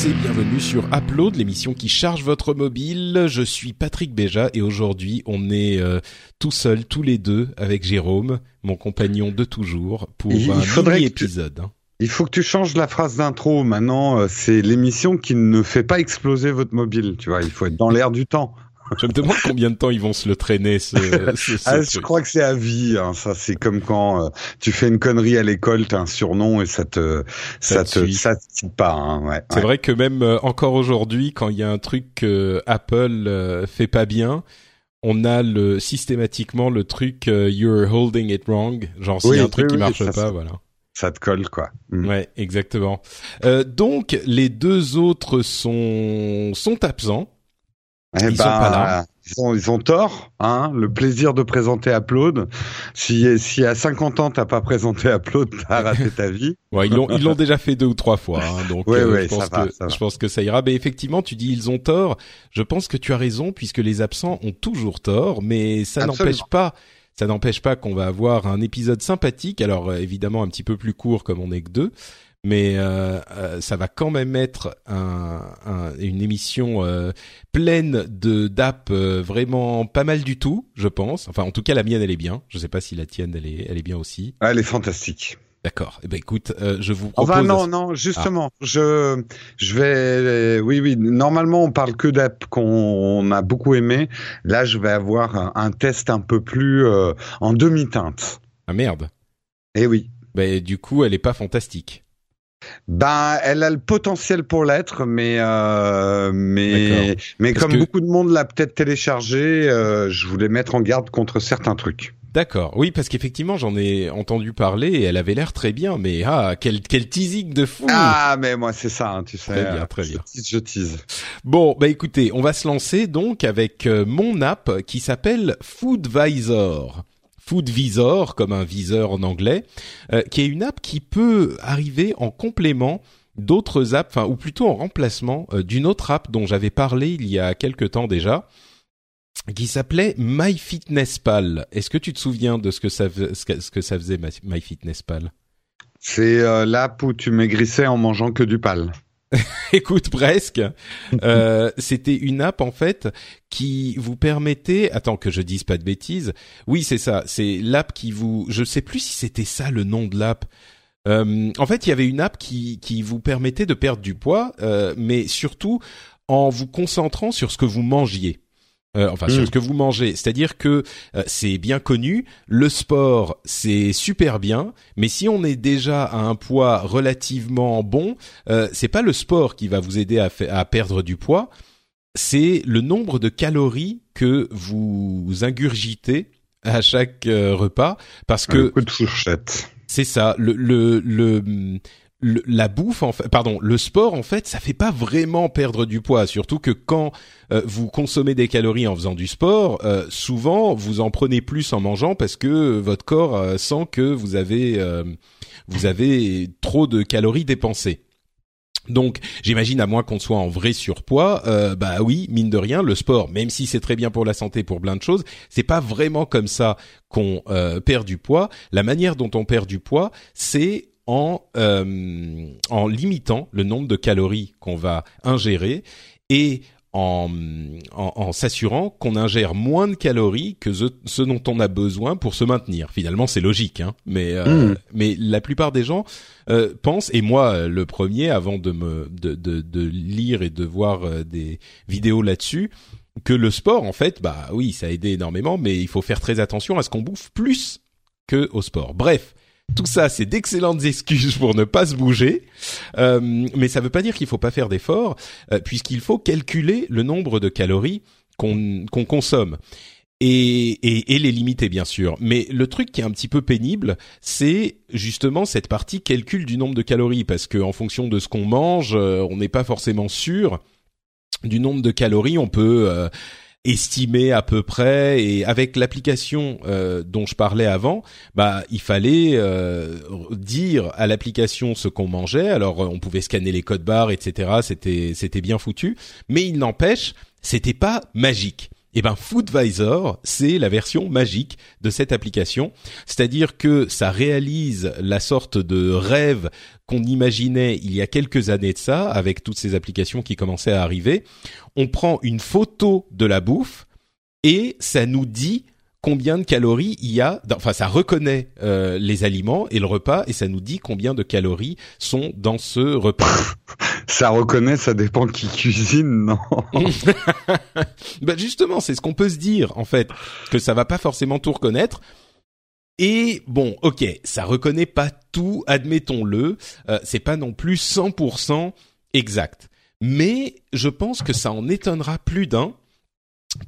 Tous et bienvenue sur Upload, l'émission qui charge votre mobile. Je suis Patrick Béja et aujourd'hui on est euh, tout seul, tous les deux, avec Jérôme, mon compagnon de toujours, pour Il un faudrait tu- épisode. hein. Il faut que tu changes la phrase d'intro. Maintenant, euh, c'est l'émission qui ne fait pas exploser votre mobile. Tu vois, il faut être dans l'air du temps. Je me demande combien de temps ils vont se le traîner ce, ce- ce Ah, je crois que c'est à vie. hein. Ça, c'est comme quand euh, tu fais une connerie à l'école, t'as un surnom et ça te, Ça ça, te te, ça te pas. Hein. Ouais, C'est ouais. vrai que même euh, encore aujourd'hui, quand il y a un truc que Apple euh, fait pas bien, on a le systématiquement le truc euh, you're holding it wrong, genre s'il y a Oui, un truc oui, qui oui, marche ça, pas, ça- voilà. Ça te colle, quoi. Mm. Ouais, exactement. Euh, donc les deux autres sont sont absents. Eh Ils sont pas là. Ils ont, ils ont tort, hein. Le plaisir de présenter Upload. Si, si à 50 ans t'as pas présenté Upload, t'as raté ta vie. Ouais, ils l'ont ils l'ont déjà fait deux ou trois fois, hein, donc Ouais, euh, ouais, je pense va, que je pense que ça ira. Mais effectivement, tu dis ils ont tort. Je pense que tu as raison puisque les absents ont toujours tort, mais ça n'empêche pas. Ça n'empêche pas qu'on va avoir un épisode sympathique. Alors euh, évidemment un petit peu plus court comme on est que deux, mais euh, euh, ça va quand même être un, un- une émission euh, pleine de d'app vraiment pas mal du tout, je pense. Enfin en tout cas la mienne elle est bien. Je sais pas si la tienne elle est elle est bien aussi. Ah, Elle est fantastique. D'accord. Eh ben écoute, euh, je vous propose. Enfin non non justement je je vais oui oui normalement on parle que d'app qu'on a beaucoup aimé là je vais avoir un, un test un peu plus euh, en demi-teinte Ah merde. eh oui Ben du coup, elle est pas fantastique. Ben elle a le potentiel pour l'être mais euh, mais mais Parce comme que- beaucoup de monde l'a peut-être téléchargé euh, je voulais mettre en garde contre certains trucs D'accord. Oui, parce qu'effectivement, j'en ai entendu parler et elle avait l'air très bien. Mais ah, quel quel teasing de fou. ah mais moi c'est ça hein, tu sais Très bien, très je bien. tease, je tease Bon, bah écoutez, on va se lancer donc avec euh, mon app qui s'appelle Foodvisor. Foodvisor, comme un viseur en anglais, euh, qui est une app qui peut arriver en complément d'autres apps, enfin ou plutôt en remplacement euh, d'une autre app dont j'avais parlé il y a quelque temps déjà, qui s'appelait MyFitnessPal. Est-ce que tu te souviens de ce que ça, ce que, ça faisait My- MyFitnessPal? C'est euh, l'app où tu maigrissais en mangeant que du pal Écoute, presque. Euh, C'était une app en fait qui vous permettait. Attends que je dise pas de bêtises. Oui, c'est ça. C'est l'app qui vous. Je sais plus si c'était ça le nom de l'app. Euh, en fait, il y avait une app qui qui vous permettait de perdre du poids, euh, mais surtout en vous concentrant sur ce que vous mangiez. Euh, enfin, sur Mm. ce que vous mangez. C'est-à-dire que euh, c'est bien connu, le sport, c'est super bien, mais si on est déjà à un poids relativement bon, euh, c'est pas le sport qui va vous aider à, à perdre du poids, c'est le nombre de calories que vous ingurgitez à chaque euh, repas, parce un que coup de fourchette c'est ça, le, le, le, le- la bouffe, en fait, pardon, le sport, en fait, ça fait pas vraiment perdre du poids. Surtout que quand euh, vous consommez des calories en faisant du sport, euh, souvent vous en prenez plus en mangeant parce que votre corps euh, sent que vous avez euh, vous avez trop de calories dépensées. Donc, j'imagine à moins qu'on soit en vrai surpoids, euh, bah oui, mine de rien, le sport, même si c'est très bien pour la santé, pour plein de choses, c'est pas vraiment comme ça qu'on euh, perd du poids. La manière dont on perd du poids, c'est en euh, en limitant le nombre de calories qu'on va ingérer et en, en, en s'assurant qu'on ingère moins de calories que ce, ce dont on a besoin pour se maintenir. Finalement, c'est logique, hein. Mais euh, Mm. mais la plupart des gens euh, pensent, et moi le premier, avant de me de, de, de lire et de voir des vidéos là-dessus, que le sport, en fait, bah oui, ça a aidé énormément, mais il faut faire très attention à ce qu'on bouffe plus que au sport. Bref, tout ça, c'est d'excellentes excuses pour ne pas se bouger, Euh, mais ça ne veut pas dire qu'il faut pas faire d'efforts, euh, puisqu'il faut calculer le nombre de calories qu'on consomme. et, les limiter bien sûr. Mais le truc qui est un petit peu pénible, c'est justement cette partie calcul du nombre de calories, parce que en fonction de ce qu'on mange, euh, on n'est pas forcément sûr du nombre de calories. On peut euh, estimer à peu près, et avec l'application euh, dont je parlais avant, bah il fallait dire à l'application ce qu'on mangeait. Alors on pouvait scanner les codes barres, etc. C'était c'était bien foutu, mais il n'empêche, c'était pas magique. Eh ben Foodvisor, c'est la version magique de cette application, c'est-à-dire que ça réalise la sorte de rêve qu'on imaginait il y a quelques années de ça avec toutes ces applications qui commençaient à arriver. On prend une photo de la bouffe et ça nous dit combien de calories il y a. Enfin, ça reconnaît euh, les aliments et le repas et ça nous dit combien de calories sont dans ce repas. ça reconnaît, ça dépend qui cuisine, non? Bah justement, c'est ce qu'on peut se dire en fait, que ça va pas forcément tout reconnaître. Et bon, ok, ça reconnaît pas tout, admettons-le. Euh, c'est pas non plus 100% exact, mais je pense que ça en étonnera plus d'un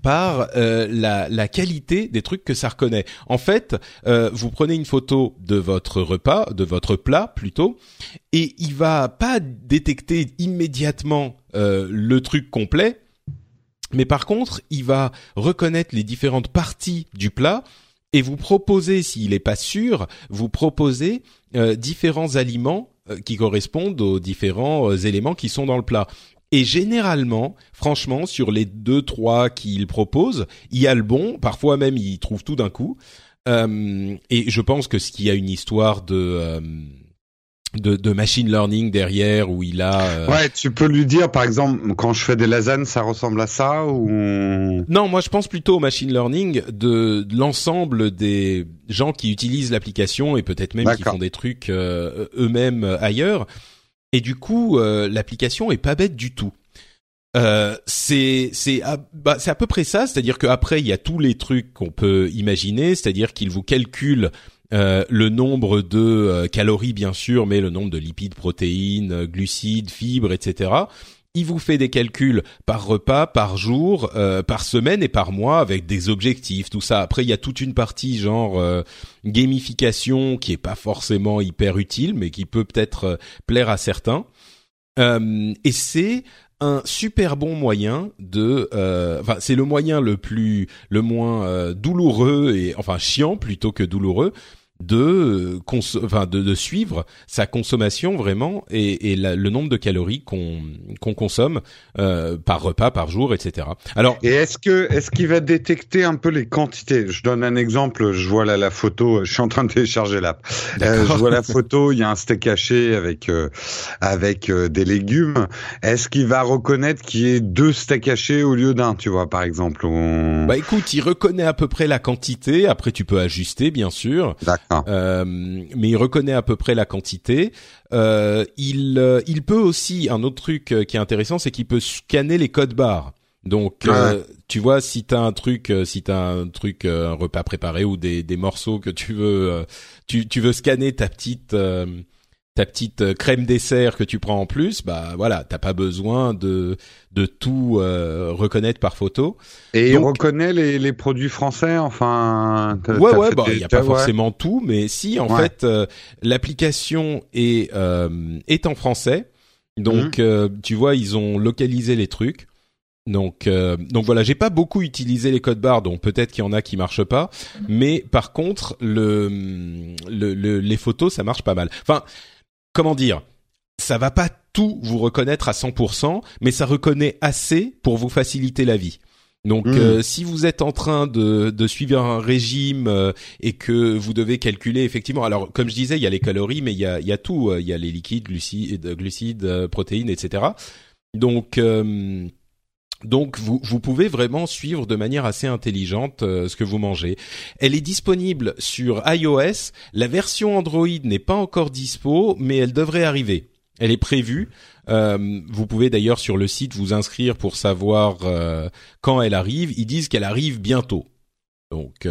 par euh, la, qualité des trucs que ça reconnaît. En fait, euh, vous prenez une photo de votre repas, de votre plat plutôt, et il va pas détecter immédiatement euh, le truc complet, mais par contre, il va reconnaître les différentes parties du plat et vous proposer, s'il n'est pas sûr, vous proposer différents aliments qui correspondent aux différents éléments qui sont dans le plat. Et généralement, franchement, sur les deux trois qu'il propose, il y a le bon. Parfois même, il trouve tout d'un coup. Euh, et je pense que ce qui a une histoire de euh, de, de, machine learning derrière où il a. Euh, ouais, tu peux lui dire par exemple quand je fais des lasagnes, ça ressemble à ça ou. Non, moi je pense plutôt au machine learning de, l'ensemble des gens qui utilisent l'application et peut-être même qui font des trucs eux-mêmes ailleurs et du coup, euh, l'application est pas bête du tout. Euh, à, bah, c'est à peu près ça, c'est-à-dire qu'après il y a tous les trucs qu'on peut imaginer, c'est-à-dire qu'il vous calcule euh, le nombre de calories bien sûr, mais le nombre de lipides, protéines, glucides, fibres, etc il vous fait des calculs par repas, par jour, euh, par semaine et par mois avec des objectifs, tout ça. Après, il y a toute une partie genre euh, gamification qui est pas forcément hyper utile, mais qui peut peut-être euh, plaire à certains. et c'est un super bon moyen de, enfin c'est le moyen le plus, le moins douloureux et enfin chiant plutôt que douloureux de, enfin de, de, suivre sa consommation vraiment et, et le nombre de calories qu'on qu'on consomme euh, par repas, par jour, etc. Alors et est-ce que est-ce qu'il va détecter un peu les quantités? Je donne un exemple. Je vois là la photo. Je suis en train de télécharger l'app. Euh, je vois la photo. Il y a un steak haché avec euh, avec euh, des légumes. Est-ce qu'il va reconnaître qu'il y ait deux steaks hachés au lieu d'un Tu vois par exemple? Bah écoute, il reconnaît à peu près la quantité. Après, tu peux ajuster bien sûr. D'accord. Euh, mais il reconnaît à peu près la quantité. Euh, il, euh, il peut aussi un autre truc qui est intéressant, c'est qu'il peut scanner les codes barres. Donc, tu vois, si t'as un truc, si t'as un truc, un repas préparé ou des, des morceaux que tu veux, tu, tu veux scanner ta petite ta petite euh, crème dessert que tu prends en plus, bah voilà, t'as pas besoin de de tout euh, reconnaître par photo. Et il reconnaît les, les produits français, enfin. Ouais ouais, bah il y a pas forcément tout, mais si en fait euh, l'application est est en français, donc mhm. tu vois ils ont localisé les trucs. Donc, donc voilà, j'ai pas beaucoup utilisé les codes barres, donc peut-être qu'il y en a qui marchent pas, mais par contre, le, le, le, les photos, ça marche pas mal. Enfin, comment dire, ça va pas tout vous reconnaître à 100%, mais ça reconnaît assez pour vous faciliter la vie. Donc, hmm. euh, si vous êtes en train de, de suivre un régime euh, et que vous devez calculer effectivement, alors comme je disais, il y a les calories, mais il y a, il y a tout, euh, il y a les liquides, glucides, glucides protéines, etc. Donc donc vous, pouvez vraiment suivre de manière assez intelligente euh, ce que vous mangez. Elle est disponible sur iOS. La version Android n'est pas encore dispo, mais elle devrait arriver. Elle est prévue. Euh, vous pouvez d'ailleurs sur le site vous inscrire pour savoir euh, quand elle arrive. Ils disent qu'elle arrive bientôt. Donc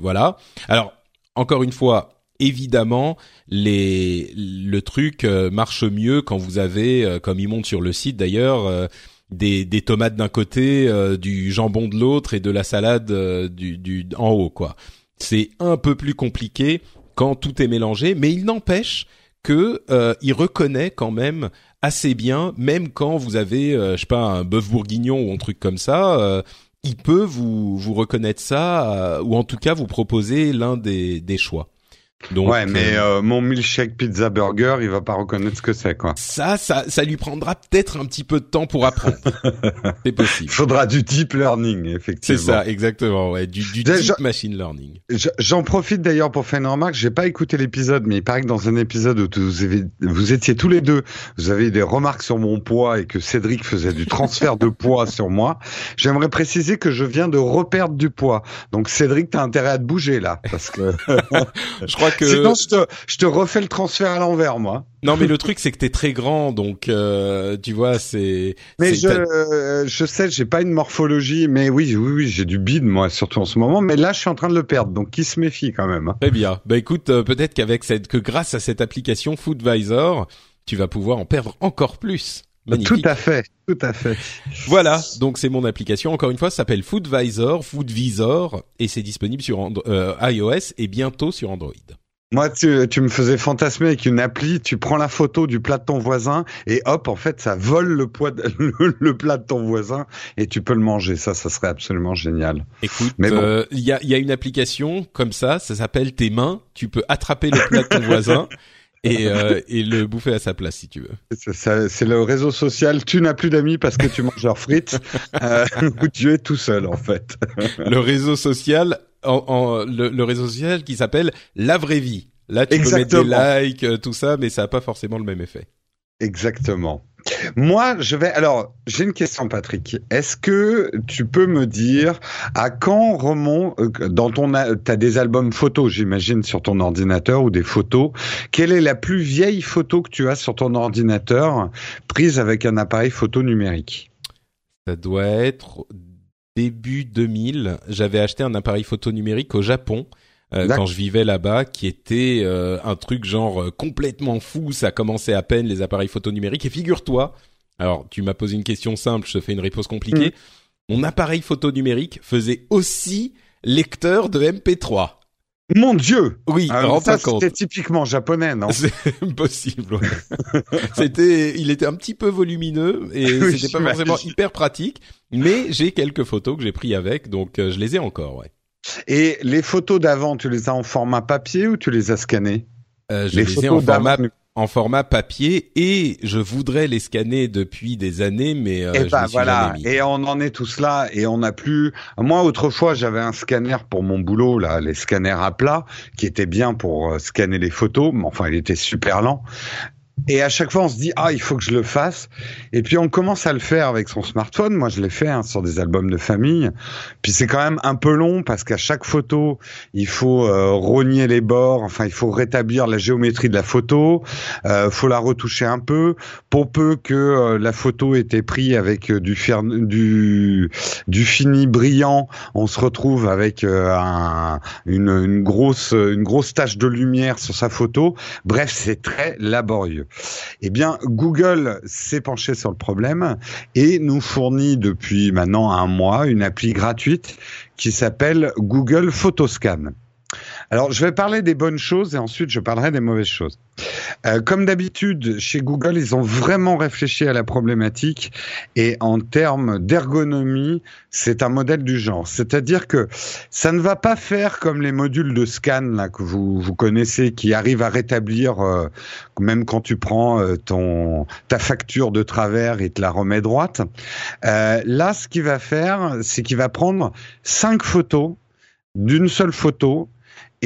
voilà. Alors encore une fois, évidemment, le truc marche mieux quand vous avez, comme il monte sur le site d'ailleurs des, des tomates d'un côté, du jambon de l'autre et de la salade du, du en haut quoi. C'est un peu plus compliqué quand tout est mélangé, mais il n'empêche que il reconnaît quand même assez bien, même quand vous avez, je sais pas, un bœuf bourguignon ou un truc comme ça il peut vous vous reconnaître ça ou en tout cas vous proposer l'un des, des choix. Donc, ouais, mais euh, euh, mon milkshake pizza burger, il va pas reconnaître ce que c'est, quoi. Ça, ça, ça lui prendra peut-être un petit peu de temps pour apprendre. c'est possible. Il faudra du deep learning, effectivement. C'est ça, exactement, ouais, du, du deep machine learning. J'en profite d'ailleurs pour faire une remarque. J'ai pas écouté l'épisode, mais il paraît que dans un épisode où vous, avez, vous étiez tous les deux, vous avez des remarques sur mon poids et que Cédric faisait du transfert de poids sur moi. J'aimerais préciser que je viens de reperdre du poids. Donc Cédric, t'as intérêt à te bouger là, parce que je crois que sinon je te, je te refais le transfert à l'envers, moi. Non, mais le truc c'est que t'es très grand, donc euh, tu vois, c'est. Mais je, euh, je sais, j'ai pas une morphologie, mais oui, oui, oui, j'ai du bide moi, surtout en ce moment. Mais là, je suis en train de le perdre, donc qui se méfie quand même. Hein. Très bien. Bah écoute, euh, peut-être qu'avec cette, que grâce à cette application Foodvisor, tu vas pouvoir en perdre encore plus. Magnifique. Tout à fait, tout à fait. Voilà, donc c'est mon application. Encore une fois, ça s'appelle Foodvisor, Foodvisor, et c'est disponible sur iOS et bientôt sur Android. Moi, tu, tu, me faisais fantasmer avec une appli, tu prends la photo du plat de ton voisin et hop, en fait, ça vole le, poids le, plat de ton voisin et tu peux le manger. Ça, ça serait absolument génial. Écoute, il euh, y, a, y a une application comme ça, ça s'appelle Tes mains. Tu peux attraper le plat de ton voisin. Et, euh, et, le bouffer à sa place si tu veux. C'est le réseau social. Tu n'as plus d'amis parce que tu manges leurs frites euh, ou tu es tout seul en fait. le réseau social en, le, réseau social qui s'appelle La Vraie Vie. Là, tu peux mettre des likes, euh, tout ça, mais ça n'a pas forcément le même effet. Exactement. Moi, je vais. Alors, j'ai une question, Patrick. Est-ce que tu peux me dire à quand remonte euh, dans ton t'as des albums photos, j'imagine, sur ton ordinateur ou des photos. Quelle est la plus vieille photo que tu as sur ton ordinateur prise avec un appareil photo numérique? Ça doit être début 2000, j'avais acheté un appareil photo numérique au Japon euh, quand je vivais là-bas, qui était euh, un truc genre euh, complètement fou. Ça commençait à peine les appareils photo numériques. Et figure-toi, alors tu m'as posé une question simple, je te fais une réponse compliquée. Mm. Mon appareil photo numérique faisait aussi lecteur de MP3. Mon Dieu! Oui, alors ça c'était typiquement japonais, non? C'est impossible. c'était, il était un petit peu volumineux et c'était pas forcément hyper pratique, mais j'ai quelques photos que j'ai pris avec, donc euh, je les ai encore, ouais. Et les photos d'avant, tu les as en format papier ou tu les as scannées? Euh, Je les, ai en format en format papier et je voudrais les scanner depuis des années, mais euh, et eh ben, voilà. Et on en est tous là et on n'a plus. Moi, autrefois, j'avais un scanner pour mon boulot là, les scanners à plat, qui était bien pour euh, scanner les photos, mais enfin, il était super lent. Et à chaque fois, on se dit ah il faut que je le fasse. Et puis on commence à le faire avec son smartphone. Moi, je l'ai fait hein, sur des albums de famille. Puis c'est quand même un peu long parce qu'à chaque photo, il faut euh, rogner les bords. Enfin, il faut rétablir la géométrie de la photo. Euh, faut la retoucher un peu. Pour peu que euh, la photo ait été prise avec euh, du, du du fini brillant, on se retrouve avec un, une, une grosse une grosse tache de lumière sur sa photo. Bref, c'est très laborieux. Eh bien, Google s'est penché sur le problème et nous fournit depuis maintenant un mois une appli gratuite qui s'appelle Google Photoscan. Alors, je vais parler des bonnes choses et ensuite je parlerai des mauvaises choses. Euh, comme d'habitude, chez Google, ils ont vraiment réfléchi à la problématique et en termes d'ergonomie, c'est un modèle du genre. C'est-à-dire que ça ne va pas faire comme les modules de scan là que vous, vous connaissez, qui arrivent à rétablir euh, même quand tu prends euh, ton ta facture de travers et te la remet droite. là, ce qu'il va faire, c'est qu'il va prendre cinq photos d'une seule photo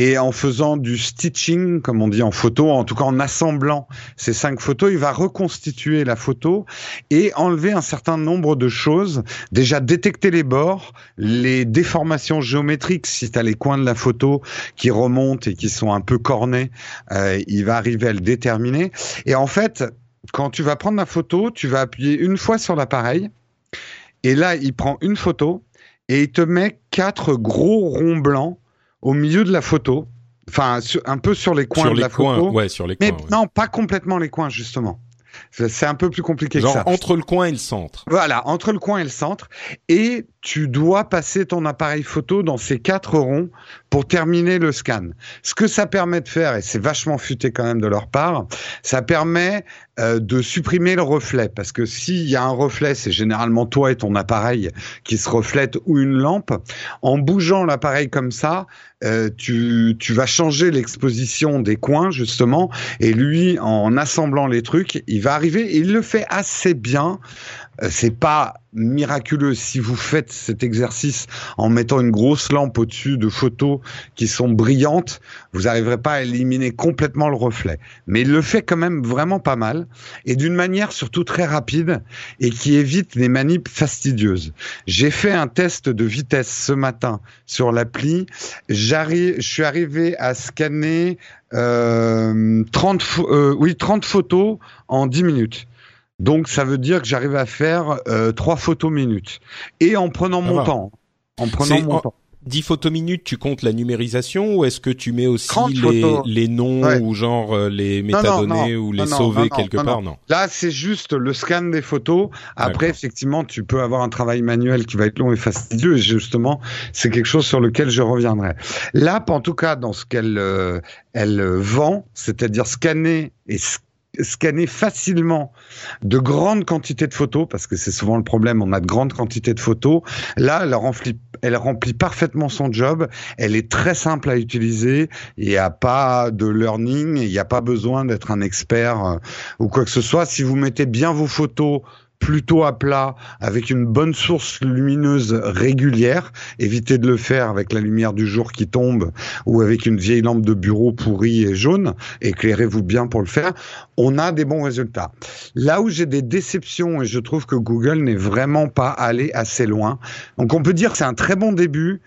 et en faisant du stitching, comme on dit en photo, en tout cas en assemblant ces cinq photos, il va reconstituer la photo et enlever un certain nombre de choses. Déjà détecter les bords, les déformations géométriques, si tu as les coins de la photo qui remontent et qui sont un peu cornés, euh, il va arriver à le déterminer. Et en fait, quand tu vas prendre la photo, tu vas appuyer une fois sur l'appareil et là, il prend une photo et il te met quatre gros ronds blancs au milieu de la photo, enfin un peu sur les coins de la photo. Ouais, sur les mais non, pas complètement les coins justement. C'est un peu plus compliqué Genre que ça. entre le coin et le centre. Voilà, entre le coin et le centre. Et tu dois passer ton appareil photo dans ces quatre ronds pour terminer le scan. Ce que ça permet de faire, et c'est vachement futé quand même de leur part, ça permet euh, de supprimer le reflet. Parce que s'il y a un reflet, c'est généralement toi et ton appareil qui se reflètent ou une lampe. En bougeant l'appareil comme ça, euh, tu, tu vas changer l'exposition des coins justement, et lui, en assemblant les trucs, il va arriver, et il le fait assez bien. Euh, c'est pas miraculeux si vous faites cet exercice en mettant une grosse lampe au-dessus de photos qui sont brillantes, vous n'arriverez pas à éliminer complètement le reflet. Mais il le fait quand même vraiment pas mal et d'une manière surtout très rapide et qui évite les manips fastidieuses. J'ai fait un test de vitesse ce matin sur l'appli. J'arrive, je suis arrivé à scanner euh, 30, euh, oui, 30 photos en 10 minutes. Donc ça veut dire que j'arrive à faire euh, 3 photos minutes. Et en prenant mon temps. En prenant mon en- temps. 10 photos minutes, tu comptes la numérisation ou est-ce que tu mets aussi 30 les, les noms Ouais. ou genre les Non, non, métadonnées non. ou les sauver quelque part? Non. Là, c'est juste le scan des photos. Après, effectivement, tu peux avoir un travail manuel qui va être long et fastidieux. Et justement, c'est quelque chose sur lequel je reviendrai. L'app, en tout cas, dans ce qu'elle euh, elle vend, c'est-à-dire scanner et scanner facilement de grandes quantités de photos, parce que c'est souvent le problème, on a de grandes quantités de photos. Là, elle remplit, elle remplit parfaitement son job. Elle est très simple à utiliser. Il n'y a pas de learning, il n'y a pas besoin d'être un expert euh, ou quoi que ce soit. Si vous mettez bien vos photos plutôt à plat, avec une bonne source lumineuse régulière, évitez de le faire avec la lumière du jour qui tombe ou avec une vieille lampe de bureau pourrie et jaune, éclairez-vous bien pour le faire, on a des bons résultats. Là où j'ai des déceptions et je trouve que Google n'est vraiment pas allé assez loin, donc on peut dire que c'est un très bon début,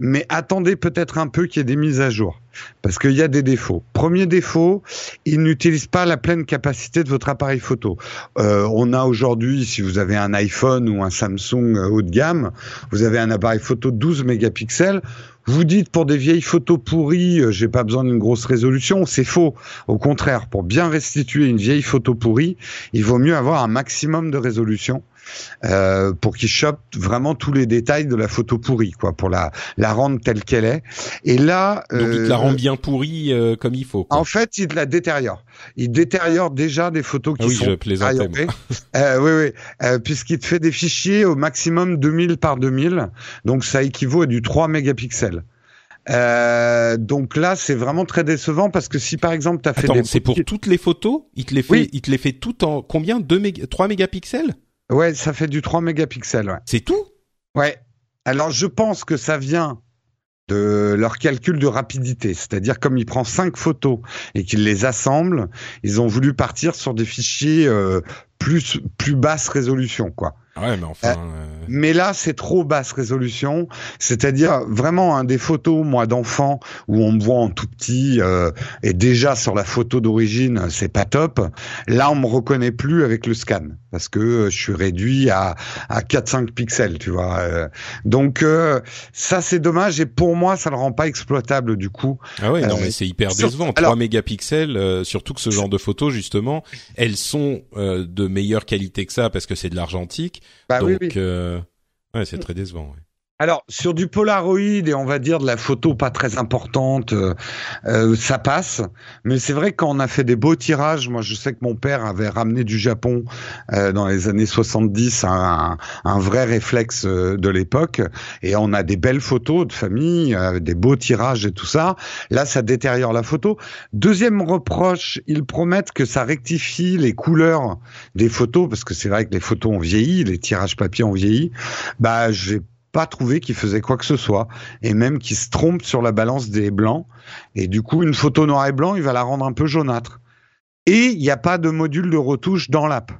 mais attendez peut-être un peu qu'il y ait des mises à jour. Parce qu'il y a des défauts. Premier défaut, il n'utilise pas la pleine capacité de votre appareil photo. Euh, on a aujourd'hui, si vous avez un iPhone ou un Samsung euh, haut de gamme, vous avez un appareil photo de 12 mégapixels. Vous dites pour des vieilles photos pourries, euh, j'ai pas besoin d'une grosse résolution. C'est faux. Au contraire, pour bien restituer une vieille photo pourrie, il vaut mieux avoir un maximum de résolution. Euh, pour qu'il chope vraiment tous les détails de la photo pourrie, quoi, pour la la rendre telle qu'elle est. Et là, Donc il te euh, la rend bien pourrie euh, comme il faut. Quoi. en fait, il la détériore. Il détériore déjà des photos qui Ah oui, sont je plaisantais. Euh, oui, oui, euh, puisqu'il te fait des fichiers au maximum 2000 par 2000, donc ça équivaut à du 3 mégapixels. Euh, donc là, c'est vraiment très décevant parce que si par exemple tu as fait des c'est pour toutes les photos? Il te les fait, Oui. il te les fait tout en combien? 2 méga, 3 mégapixels? Ouais, ça fait du 3 mégapixels. Ouais. C'est tout? Ouais. Alors je pense que ça vient de leur calcul de rapidité, c'est-à-dire comme il prend cinq photos et qu'il les assemble, ils ont voulu partir sur des fichiers euh, plus plus basse résolution, quoi. Ouais, mais enfin. euh, Mais là, c'est trop basse résolution. C'est-à-dire vraiment un des photos, moi, d'enfant, où on me voit en tout petit, euh, et déjà sur la photo d'origine, c'est pas top. Là, on me reconnaît plus avec le scan parce que euh, je suis réduit à à 4-5 pixels, tu vois. Euh, donc euh, ça, c'est dommage. Et pour moi, ça le rend pas exploitable du coup. Ah ouais, non, Euh, mais c'est hyper sur- décevant. 3 alors- mégapixels, euh, surtout que ce genre de photos, justement, elles sont euh, de meilleure qualité que ça parce que c'est de l'argentique. Bah donc, oui, oui. euh, ouais, c'est très décevant. ouais. Alors sur du Polaroid et on va dire de la photo pas très importante, euh, euh, ça passe. Mais c'est vrai que quand on a fait des beaux tirages, moi je sais que mon père avait ramené du Japon euh, dans les années 70 un, un vrai réflexe euh, de l'époque et on a des belles photos de famille, euh, des beaux tirages et tout ça. Là ça détériore la photo. Deuxième reproche, ils promettent que ça rectifie les couleurs des photos parce que c'est vrai que les photos ont vieilli, les tirages papier ont vieilli. Bah j'ai pas trouvé qu'il faisait quoi que ce soit et même qu'il se trompe sur la balance des blancs. Et du coup une photo noir et blanc il va la rendre un peu jaunâtre. Et il n'y a pas de module de retouche dans l'app.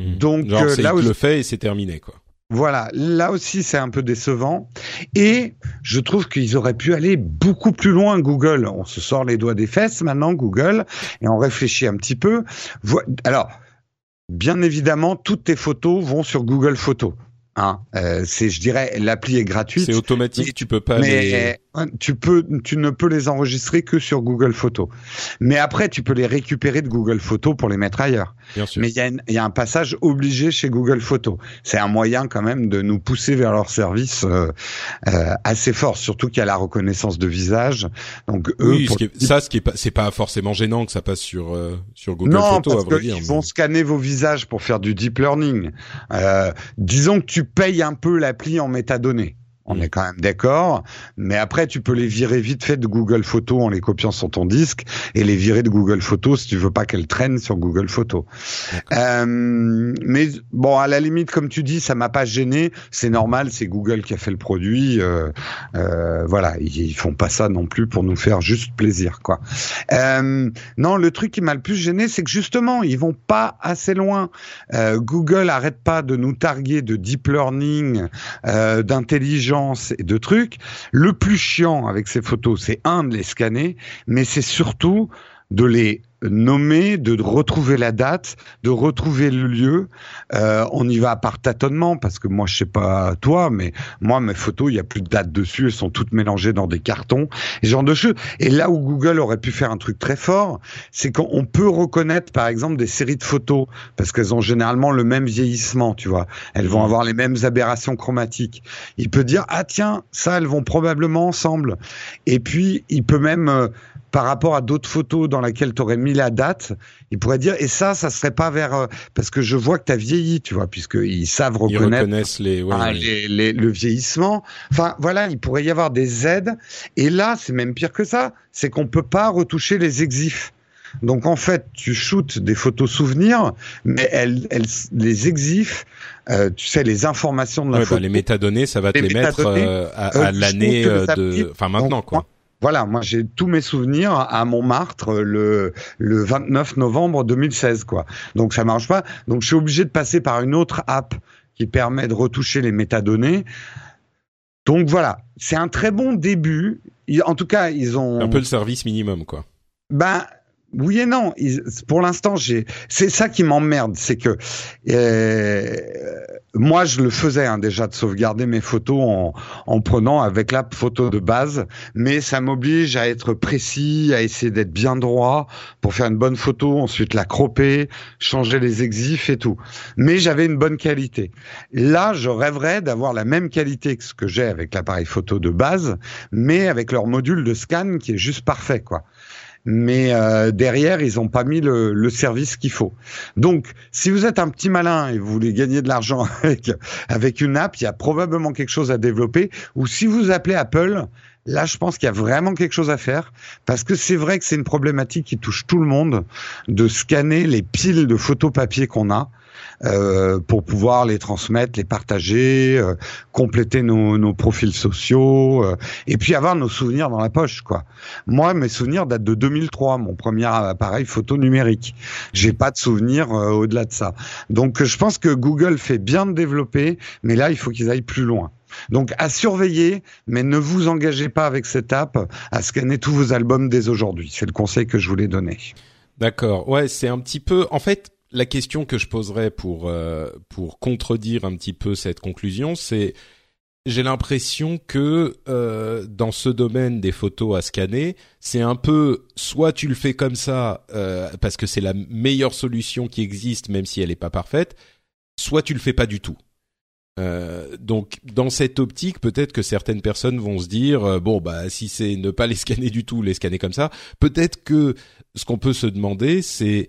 Donc, Genre, euh, là il où- le fait et c'est terminé, quoi. voilà. Là aussi c'est un peu décevant. Et je trouve qu'ils auraient pu aller beaucoup plus loin Google. On se sort les doigts des fesses maintenant Google et on réfléchit un petit peu. Alors bien évidemment toutes tes photos vont sur Google Photos hein. Euh, c'est je dirais l'appli est gratuite C'est automatique, mais- tu peux pas mais les... tu peux, tu ne peux les enregistrer que sur Google Photos. Mais après, tu peux les récupérer de Google Photos pour les mettre ailleurs. Bien sûr. Mais il y, y a un passage obligé chez Google Photos. C'est un moyen quand même de nous pousser vers leur service euh, euh, assez fort, surtout qu'il y a la reconnaissance de visage. Donc eux, Oui, pour ce qui est- ça, ce qui est pas, c'est pas forcément gênant que ça passe sur euh, sur Google non, Photos, à parce dire. mais- vont scanner vos visages pour faire du deep learning. Euh, disons que tu payes un peu l'appli en métadonnées. On Mm. est quand même d'accord, mais après tu peux les virer vite fait de Google Photos en les copiant sur ton disque et les virer de Google Photos si tu veux pas qu'elles traînent sur Google Photos. Euh, mais bon, à la limite, comme tu dis, ça m'a pas gêné. C'est normal, c'est Google qui a fait le produit. Euh, euh, voilà, ils, font pas ça non plus pour nous faire juste plaisir, quoi. Non, le truc qui m'a le plus gêné, c'est que justement, ils vont pas assez loin. Google arrête pas de nous targuer de deep learning, euh, et de trucs. Le plus chiant avec ces photos, c'est un de les scanner, mais c'est surtout de les nommer, de retrouver la date, de retrouver le lieu. Euh, on y va par tâtonnement parce que moi je sais pas toi, mais moi mes photos il y a plus de date dessus, elles sont toutes mélangées dans des cartons, ce genre de choses. Et là où Google aurait pu faire un truc très fort, c'est qu'on peut reconnaître par exemple des séries de photos parce qu'elles ont généralement le même vieillissement, tu vois. Elles vont avoir les mêmes aberrations chromatiques. Il peut dire ah tiens ça elles vont probablement ensemble. Et puis il peut même euh, par rapport à d'autres photos dans lesquelles tu aurais mis la date, il pourrait dire et ça, ça serait pas vers euh, parce que je vois que tu as vieilli, tu vois, puisqu'ils savent Ils reconnaître reconnaissent les. ouais, ah, ouais. les- les- le vieillissement. Enfin voilà, il pourrait y avoir des aides. Et là, c'est même pire que ça, c'est qu'on peut pas retoucher les exifs. Donc en fait, tu shootes des photos souvenirs, mais elles, elles, les exifs, euh, tu sais, les informations de la Ouais, bah, photo. les métadonnées, ça va te Les mettre euh, à, l'année euh, de, enfin maintenant quoi. Voilà, moi j'ai tous mes souvenirs à Montmartre euh, le le 29 novembre 2016 quoi. Donc ça marche pas. Donc je suis obligé de passer par une autre app qui permet de retoucher les métadonnées. Donc voilà, c'est un très bon début. En tout cas, ils ont Un peu le service minimum quoi. ben oui et non. Pour l'instant, j'ai. C'est ça qui m'emmerde, c'est que euh, moi, je le faisais hein, déjà de sauvegarder mes photos en, en prenant avec l'app photo de base, mais ça m'oblige à être précis, à essayer d'être bien droit pour faire une bonne photo, ensuite la cropper, changer les exifs et tout. Mais j'avais une bonne qualité. Là, je rêverais d'avoir la même qualité que ce que j'ai avec l'appareil photo de base, mais avec leur module de scan qui est juste parfait, quoi mais euh, derrière ils ont pas mis le, le service qu'il faut. Donc, si vous êtes un petit malin et vous voulez gagner de l'argent avec avec une app, il y a probablement quelque chose à développer. Ou si vous appelez Apple, là, je pense qu'il y a vraiment quelque chose à faire parce que c'est vrai que c'est une problématique qui touche tout le monde de scanner les piles de photos papier qu'on a. euh, pour pouvoir les transmettre, les partager, euh, compléter nos, nos profils sociaux, euh, et puis avoir nos souvenirs dans la poche, quoi. Moi, mes souvenirs datent de 2003, mon premier appareil photo numérique. J'ai pas de souvenirs euh, au-delà de ça. Donc, je pense que Google fait bien de développer, mais là, il faut qu'ils aillent plus loin. Donc, à surveiller, mais ne vous engagez pas avec cette app à scanner tous vos albums dès aujourd'hui. C'est le conseil que je voulais donner. D'accord. Ouais, c'est un petit peu. En fait, la question que je poserais pour euh, pour contredire un petit peu cette conclusion, c'est j'ai l'impression que euh, dans ce domaine des photos à scanner, c'est un peu soit tu le fais comme ça euh, parce que c'est la meilleure solution qui existe, même si elle n'est pas parfaite, soit tu le fais pas du tout. Euh, donc dans cette optique, peut-être que certaines personnes vont se dire euh, bon bah si c'est ne pas les scanner du tout, les scanner comme ça, peut-être que ce qu'on peut se demander c'est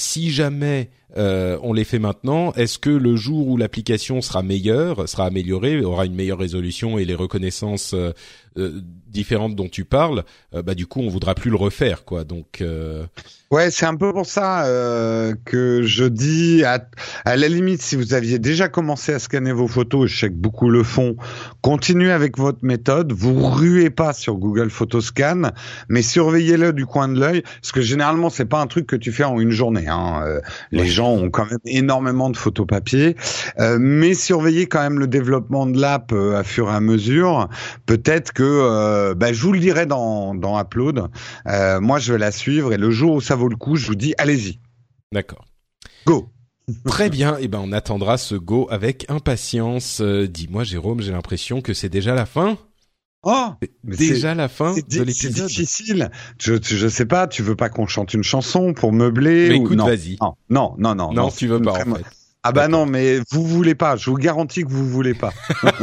si jamais euh, on les fait maintenant, est-ce que le jour où l'application sera meilleure, sera améliorée, aura une meilleure résolution et les reconnaissances euh, euh, différentes dont tu parles, euh, bah du coup on voudra plus le refaire quoi. Donc euh, Ouais, c'est un peu pour ça euh, que je dis, à, à la limite, si vous aviez déjà commencé à scanner vos photos, je sais que beaucoup le font, continuez avec votre méthode, vous ruez pas sur Google Photoscan, mais surveillez-le du coin de l'œil, parce que généralement, c'est pas un truc que tu fais en une journée. Hein. Les Ouais. Gens ont quand même énormément de photos papier, euh, mais surveillez quand même le développement de l'app euh, à fur et à mesure. Peut-être que, euh, bah, je vous le dirai dans, dans Upload, moi, je vais la suivre et le jour où ça vaut le coup, je vous dis, allez-y, d'accord. go. Très bien, et ben on attendra ce go avec impatience. Euh, Dis-moi Jérôme, j'ai l'impression que c'est déjà la fin. Oh, déjà la fin de l'épisode. C'est difficile. Je, je sais pas. Tu veux pas qu'on chante une chanson pour meubler mais ou écoute, non? vas-y. Non, non, non, non. Non, tu veux pas en fait. Ah bah non, mais vous voulez pas. Je vous garantis que vous voulez pas.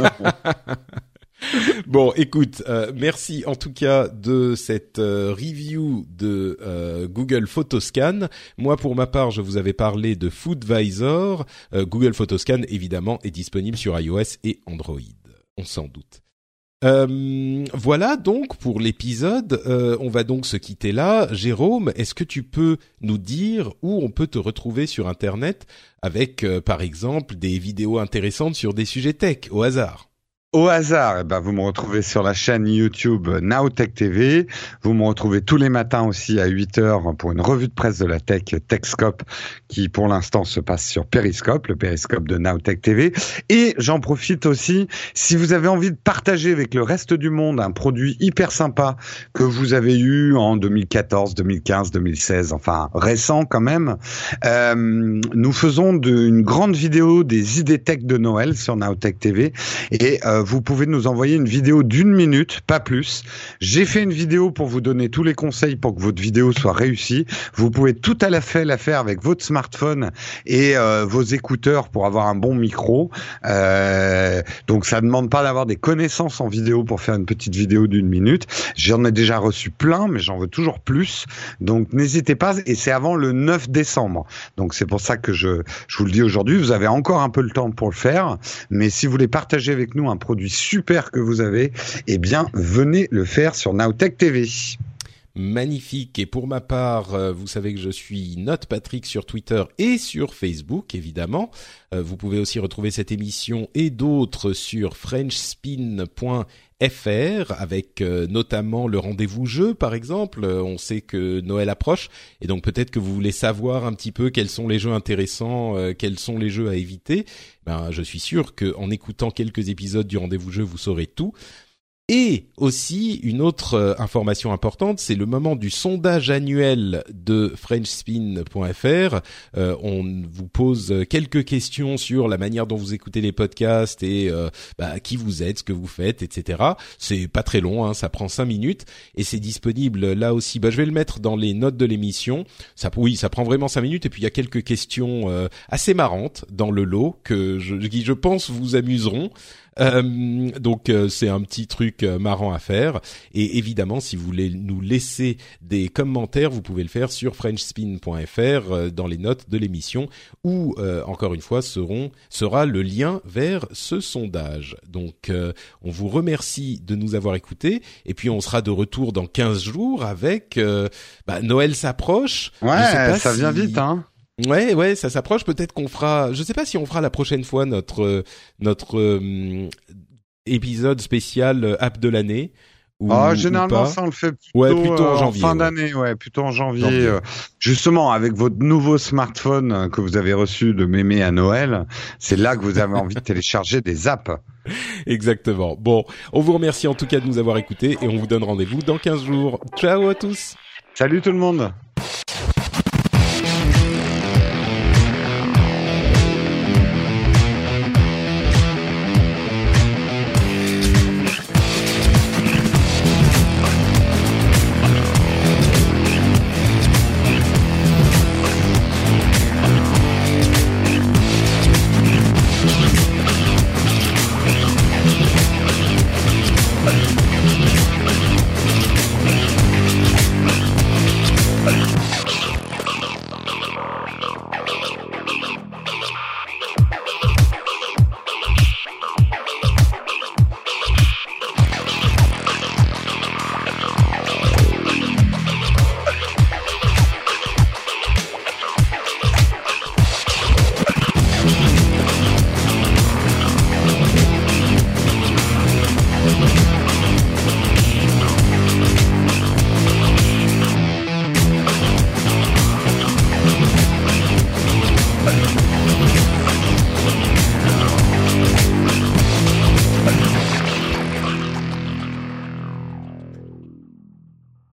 bon, écoute, euh, merci en tout cas de cette euh, review de euh, Google Photoscan. Moi, pour ma part, je vous avais parlé de Foodvisor. Google Photoscan, évidemment, est disponible sur iOS et Android. On s'en doute. Voilà donc pour l'épisode. on va donc se quitter là. Jérôme, est-ce que tu peux nous dire où on peut te retrouver sur Internet avec, par exemple, des vidéos intéressantes sur des sujets tech au hasard? Au hasard, eh ben, vous me retrouvez sur la chaîne YouTube Nowtech TV. Vous me retrouvez tous les matins aussi à 8 heures pour une revue de presse de la tech Techscope qui pour l'instant se passe sur Periscope, le Periscope de Nowtech TV. Et j'en profite aussi, si vous avez envie de partager avec le reste du monde un produit hyper sympa que vous avez eu en 2014, 2015, 2016, enfin récent quand même, euh, nous faisons de, une grande vidéo des idées tech de Noël sur Nowtech TV et euh, vous pouvez nous envoyer une vidéo d'une minute, pas plus. J'ai fait une vidéo pour vous donner tous les conseils pour que votre vidéo soit réussie. Vous pouvez tout à la fait la faire avec votre smartphone et euh, vos écouteurs pour avoir un bon micro. Euh, donc ça ne demande pas d'avoir des connaissances en vidéo pour faire une petite vidéo d'une minute. J'en ai déjà reçu plein, mais j'en veux toujours plus. Donc n'hésitez pas. Et c'est avant le 9 décembre. Donc c'est pour ça que je, je vous le dis aujourd'hui. Vous avez encore un peu le temps pour le faire. Mais si vous voulez partager avec nous un projet super que vous avez, eh bien, venez le faire sur Nowtech TV magnifique. Et pour ma part, euh, vous savez que je suis Note Patrick sur Twitter et sur Facebook, évidemment. Euh, vous pouvez aussi retrouver cette émission et d'autres sur frenchspin.fr avec euh, notamment le rendez-vous jeu, par exemple. on sait que Noël approche et donc peut-être que vous voulez savoir un petit peu quels sont les jeux intéressants, quels sont les jeux à éviter. Ben, je suis sûr qu'en écoutant quelques épisodes du rendez-vous jeu, vous saurez tout. Et aussi une autre euh, information importante, c'est le moment du sondage annuel de FrenchSpin.fr. Euh, on vous pose quelques questions sur la manière dont vous écoutez les podcasts et euh, bah, qui vous êtes, ce que vous faites, etc. C'est pas très long, hein, ça prend cinq minutes et c'est disponible là aussi. Bah, je vais le mettre dans les notes de l'émission. Ça, oui, ça prend vraiment cinq minutes et puis il y a quelques questions assez marrantes dans le lot que je, qui je pense vous amuseront. Euh, donc euh, c'est un petit truc euh, marrant à faire. Et évidemment, si vous voulez nous laisser des commentaires, vous pouvez le faire sur frenchspin.fr dans les notes de l'émission, où encore une fois seront sera le lien vers ce sondage. Donc on vous remercie de nous avoir écoutés, et puis on sera de retour dans 15 jours avec bah, Noël s'approche. Ouais, ça vient vite, hein. Ouais, ouais, ça s'approche. Peut-être qu'on fera. Je sais pas si on fera la prochaine fois notre notre euh, épisode spécial euh, app de l'année. Ou, ah, généralement, ça on le fait plutôt, ouais, plutôt en, euh, janvier, fin d'année, ouais, plutôt en janvier. justement, avec votre nouveau smartphone que vous avez reçu de mémé à Noël, c'est là que vous avez envie de télécharger des apps. Exactement. Bon, on vous remercie en tout cas de nous avoir écoutés et on vous donne rendez-vous dans 15 jours. Ciao à tous. Salut tout le monde.